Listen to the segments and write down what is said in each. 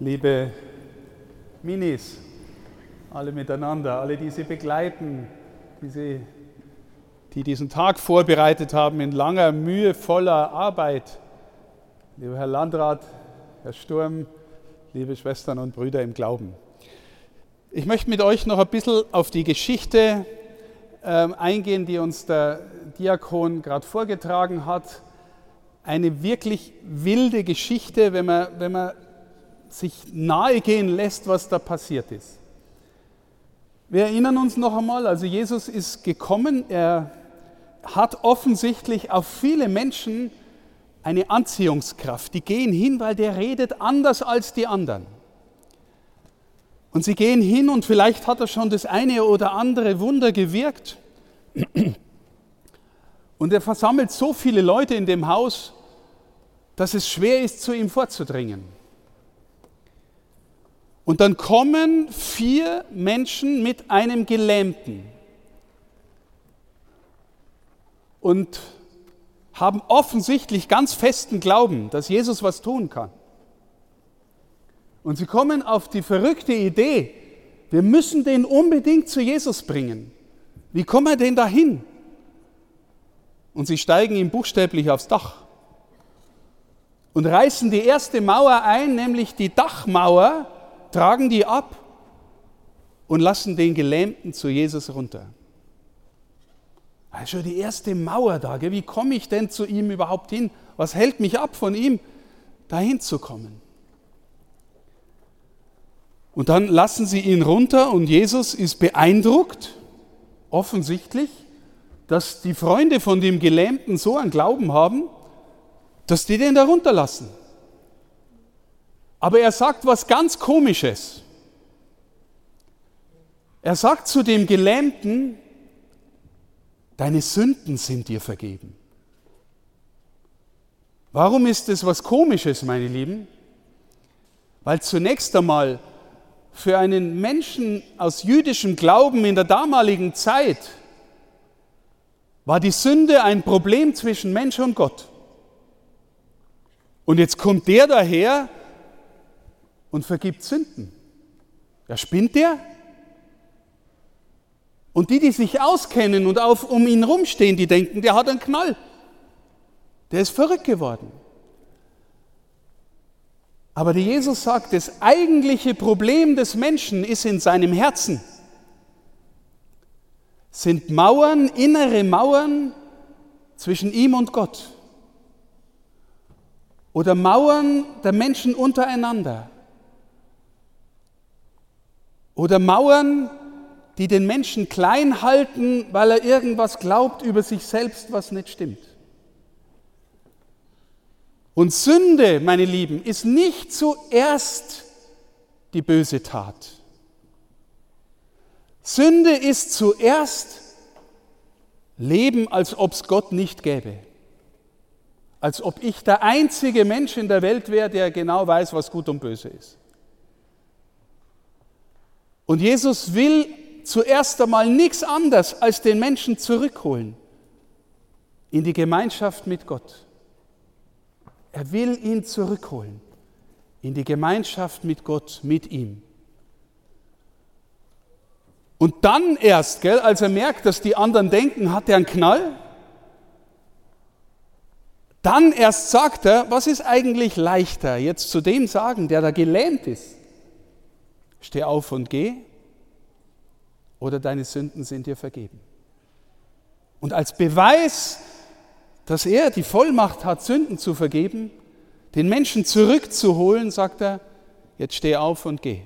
liebe Minis, alle miteinander, alle, die Sie begleiten, die, Sie, die diesen Tag vorbereitet haben in langer, mühevoller Arbeit. Lieber Herr Landrat, Herr Sturm, liebe Schwestern und Brüder im Glauben. Ich möchte mit euch noch ein bisschen auf die Geschichte ähm, eingehen, die uns der Diakon gerade vorgetragen hat. Eine wirklich wilde Geschichte, wenn man, wenn man sich nahegehen lässt, was da passiert ist. Wir erinnern uns noch einmal, also Jesus ist gekommen, er hat offensichtlich auf viele Menschen eine Anziehungskraft. Die gehen hin, weil der redet anders als die anderen. Und sie gehen hin und vielleicht hat er schon das eine oder andere Wunder gewirkt. Und er versammelt so viele Leute in dem Haus, dass es schwer ist, zu ihm vorzudringen. Und dann kommen vier Menschen mit einem Gelähmten und haben offensichtlich ganz festen Glauben, dass Jesus was tun kann. Und sie kommen auf die verrückte Idee, wir müssen den unbedingt zu Jesus bringen. Wie kommen wir denn dahin? Und sie steigen ihm buchstäblich aufs Dach und reißen die erste Mauer ein, nämlich die Dachmauer, tragen die ab und lassen den Gelähmten zu Jesus runter. Also die erste Mauer da, wie komme ich denn zu ihm überhaupt hin? Was hält mich ab von ihm, dahin zu kommen? Und dann lassen sie ihn runter und Jesus ist beeindruckt, offensichtlich, dass die Freunde von dem Gelähmten so einen Glauben haben, dass die den da runterlassen. Aber er sagt was ganz Komisches. Er sagt zu dem Gelähmten, deine Sünden sind dir vergeben. Warum ist das was Komisches, meine Lieben? Weil zunächst einmal für einen Menschen aus jüdischem Glauben in der damaligen Zeit war die Sünde ein Problem zwischen Mensch und Gott. Und jetzt kommt der daher und vergibt Sünden. Ja, spinnt der? Und die, die sich auskennen und auf, um ihn rumstehen, die denken, der hat einen Knall. Der ist verrückt geworden. Aber der Jesus sagt, das eigentliche Problem des Menschen ist in seinem Herzen. Sind Mauern, innere Mauern zwischen ihm und Gott. Oder Mauern der Menschen untereinander. Oder Mauern, die den Menschen klein halten, weil er irgendwas glaubt über sich selbst, was nicht stimmt. Und Sünde, meine Lieben, ist nicht zuerst die böse Tat. Sünde ist zuerst Leben, als ob es Gott nicht gäbe. Als ob ich der einzige Mensch in der Welt wäre, der genau weiß, was gut und böse ist. Und Jesus will zuerst einmal nichts anderes als den Menschen zurückholen in die Gemeinschaft mit Gott. Er will ihn zurückholen in die Gemeinschaft mit Gott, mit ihm. Und dann erst, gell, als er merkt, dass die anderen denken, hat er einen Knall, dann erst sagt er, was ist eigentlich leichter, jetzt zu dem sagen, der da gelähmt ist, Steh auf und geh oder deine Sünden sind dir vergeben. Und als Beweis, dass er die Vollmacht hat, Sünden zu vergeben, den Menschen zurückzuholen, sagt er, jetzt steh auf und geh.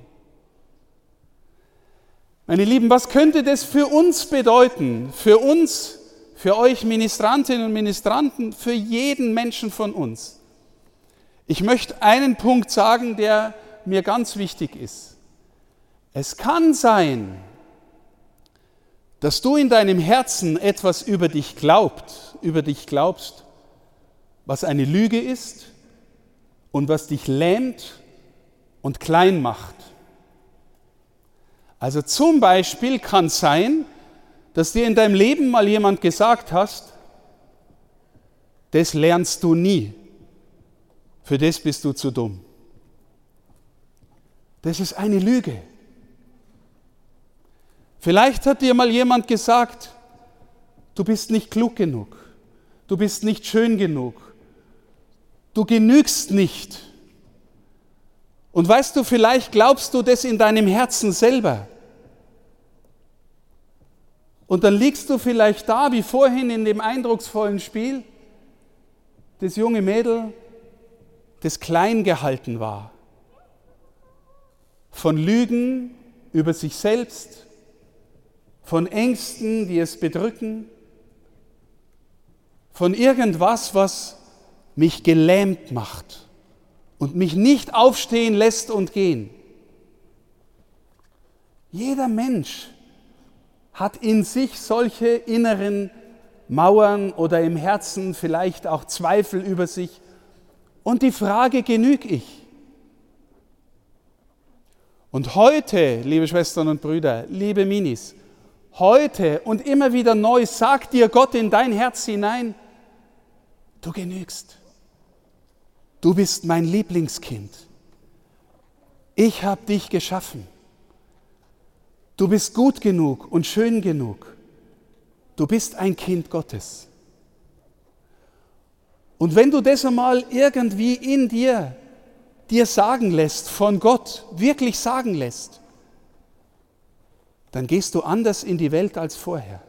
Meine Lieben, was könnte das für uns bedeuten? Für uns, für euch Ministrantinnen und Ministranten, für jeden Menschen von uns. Ich möchte einen Punkt sagen, der mir ganz wichtig ist. Es kann sein, dass du in deinem Herzen etwas über dich glaubt, über dich glaubst, was eine Lüge ist und was dich lähmt und klein macht. Also zum Beispiel kann sein, dass dir in deinem Leben mal jemand gesagt hast, das lernst du nie, für das bist du zu dumm. Das ist eine Lüge. Vielleicht hat dir mal jemand gesagt, du bist nicht klug genug, du bist nicht schön genug, du genügst nicht. Und weißt du, vielleicht glaubst du das in deinem Herzen selber. Und dann liegst du vielleicht da, wie vorhin in dem eindrucksvollen Spiel, das junge Mädel, das klein gehalten war. Von Lügen über sich selbst, von Ängsten, die es bedrücken, von irgendwas, was mich gelähmt macht und mich nicht aufstehen lässt und gehen. Jeder Mensch hat in sich solche inneren Mauern oder im Herzen vielleicht auch Zweifel über sich. Und die Frage, genüge ich? Und heute, liebe Schwestern und Brüder, liebe Minis, heute und immer wieder neu sagt dir Gott in dein Herz hinein, du genügst. Du bist mein Lieblingskind. Ich habe dich geschaffen. Du bist gut genug und schön genug. Du bist ein Kind Gottes. Und wenn du das einmal irgendwie in dir dir sagen lässt, von Gott wirklich sagen lässt, dann gehst du anders in die Welt als vorher.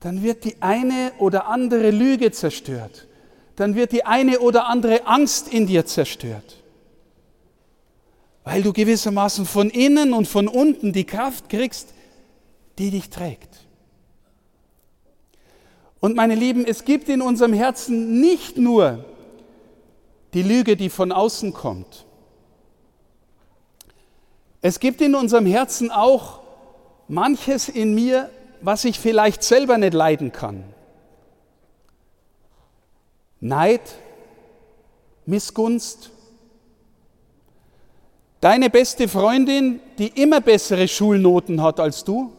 Dann wird die eine oder andere Lüge zerstört dann wird die eine oder andere Angst in dir zerstört. Weil du gewissermaßen von innen und von unten die Kraft kriegst, die dich trägt. Und meine Lieben, es gibt in unserem Herzen nicht nur die Lüge, die von außen kommt. Es gibt in unserem Herzen auch manches in mir, was ich vielleicht selber nicht leiden kann. Neid, Missgunst. Deine beste Freundin, die immer bessere Schulnoten hat als du,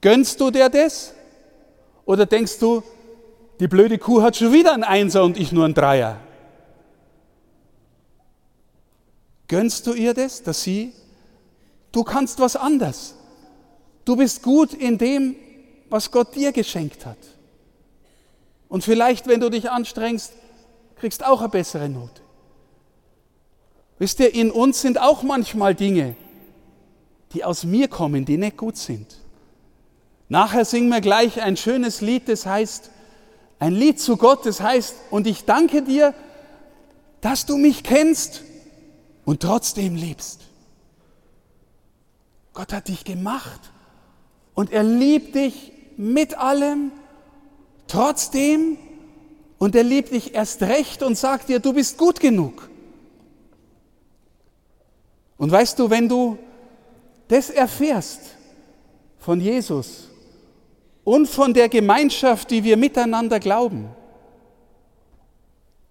gönnst du dir das? Oder denkst du, die blöde Kuh hat schon wieder einen Einser und ich nur einen Dreier? Gönnst du ihr das, dass sie, du kannst was anders. Du bist gut in dem, was Gott dir geschenkt hat. Und vielleicht, wenn du dich anstrengst, kriegst auch eine bessere Note. Wisst ihr, in uns sind auch manchmal Dinge, die aus mir kommen, die nicht gut sind. Nachher singen wir gleich ein schönes Lied, das heißt, ein Lied zu Gott, das heißt, und ich danke dir, dass du mich kennst und trotzdem liebst. Gott hat dich gemacht und er liebt dich mit allem Trotzdem, und er liebt dich erst recht und sagt dir, du bist gut genug. Und weißt du, wenn du das erfährst von Jesus und von der Gemeinschaft, die wir miteinander glauben,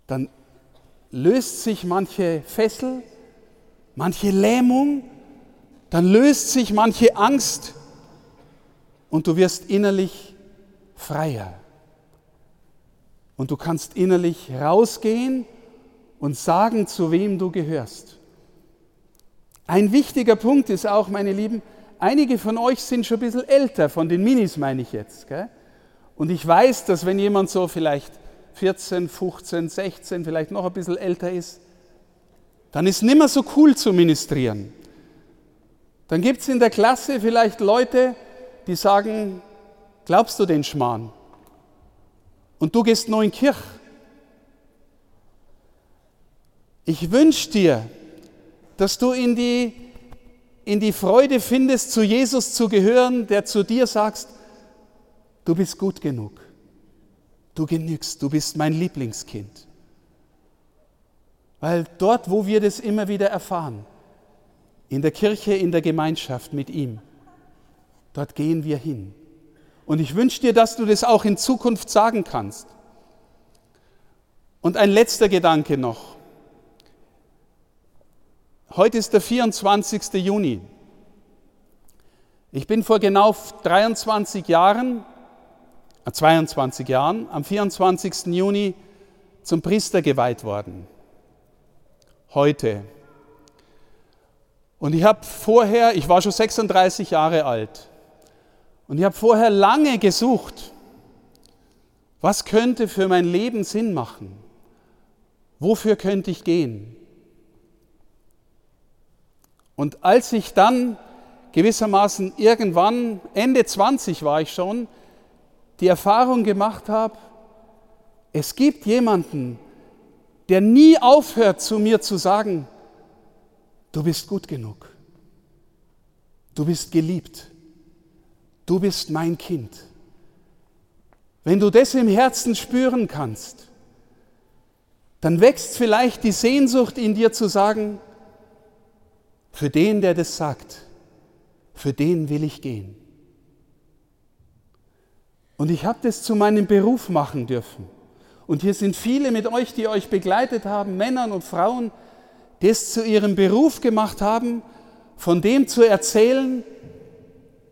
dann löst sich manche Fessel, manche Lähmung, dann löst sich manche Angst und du wirst innerlich freier. Und du kannst innerlich rausgehen und sagen, zu wem du gehörst. Ein wichtiger Punkt ist auch, meine Lieben, einige von euch sind schon ein bisschen älter, von den Minis meine ich jetzt. Gell? Und ich weiß, dass wenn jemand so vielleicht 14, 15, 16, vielleicht noch ein bisschen älter ist, dann ist mehr so cool zu ministrieren. Dann gibt es in der Klasse vielleicht Leute, die sagen, glaubst du den Schmarrn? und du gehst neu in Kirch. Ich wünsche dir, dass du in die, in die Freude findest, zu Jesus zu gehören, der zu dir sagst, du bist gut genug, du genügst, du bist mein Lieblingskind. Weil dort, wo wir das immer wieder erfahren, in der Kirche, in der Gemeinschaft mit ihm, dort gehen wir hin. Und ich wünsche dir, dass du das auch in Zukunft sagen kannst. Und ein letzter Gedanke noch. Heute ist der 24. Juni. Ich bin vor genau 23 Jahren, äh 22 Jahren, am 24. Juni zum Priester geweiht worden. Heute. Und ich habe vorher, ich war schon 36 Jahre alt, und ich habe vorher lange gesucht, was könnte für mein Leben Sinn machen? Wofür könnte ich gehen? Und als ich dann gewissermaßen irgendwann, Ende 20 war ich schon, die Erfahrung gemacht habe, es gibt jemanden, der nie aufhört zu mir zu sagen, du bist gut genug, du bist geliebt, du bist mein Kind. Wenn du das im Herzen spüren kannst, dann wächst vielleicht die Sehnsucht in dir zu sagen, für den, der das sagt, für den will ich gehen. Und ich habe das zu meinem Beruf machen dürfen. Und hier sind viele mit euch, die euch begleitet haben, Männern und Frauen, die es zu ihrem Beruf gemacht haben, von dem zu erzählen,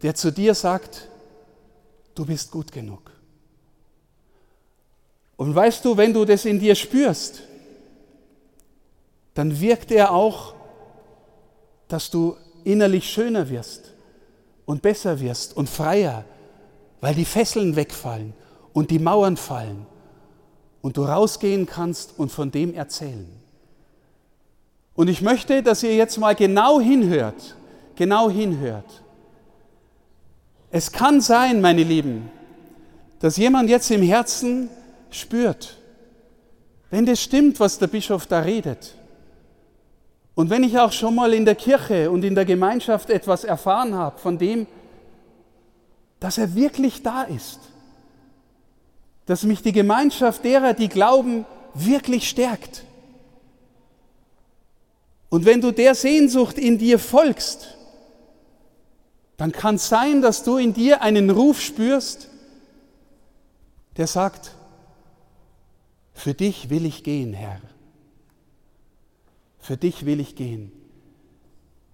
der zu dir sagt, du bist gut genug. Und weißt du, wenn du das in dir spürst, dann wirkt er auch, dass du innerlich schöner wirst und besser wirst und freier, weil die Fesseln wegfallen und die Mauern fallen und du rausgehen kannst und von dem erzählen. Und ich möchte, dass ihr jetzt mal genau hinhört, genau hinhört. Es kann sein, meine Lieben, dass jemand jetzt im Herzen spürt, wenn das stimmt, was der Bischof da redet, und wenn ich auch schon mal in der Kirche und in der Gemeinschaft etwas erfahren habe von dem, dass er wirklich da ist, dass mich die Gemeinschaft derer, die glauben, wirklich stärkt. Und wenn du der Sehnsucht in dir folgst, dann kann es sein, dass du in dir einen Ruf spürst, der sagt, für dich will ich gehen, Herr. Für dich will ich gehen.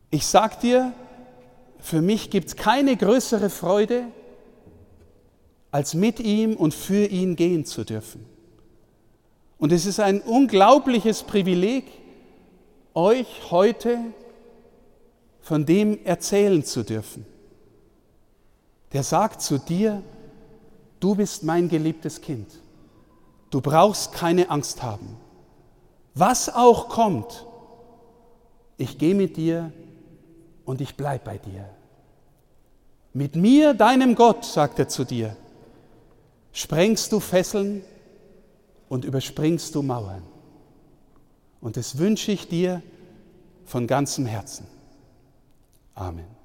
Ich sag dir, für mich gibt es keine größere Freude, als mit ihm und für ihn gehen zu dürfen. Und es ist ein unglaubliches Privileg, euch heute von dem erzählen zu dürfen. Der sagt zu dir, du bist mein geliebtes Kind. Du brauchst keine Angst haben. Was auch kommt, ich gehe mit dir und ich bleibe bei dir. Mit mir, deinem Gott, sagt er zu dir, sprengst du Fesseln und überspringst du Mauern. Und das wünsche ich dir von ganzem Herzen. Amen.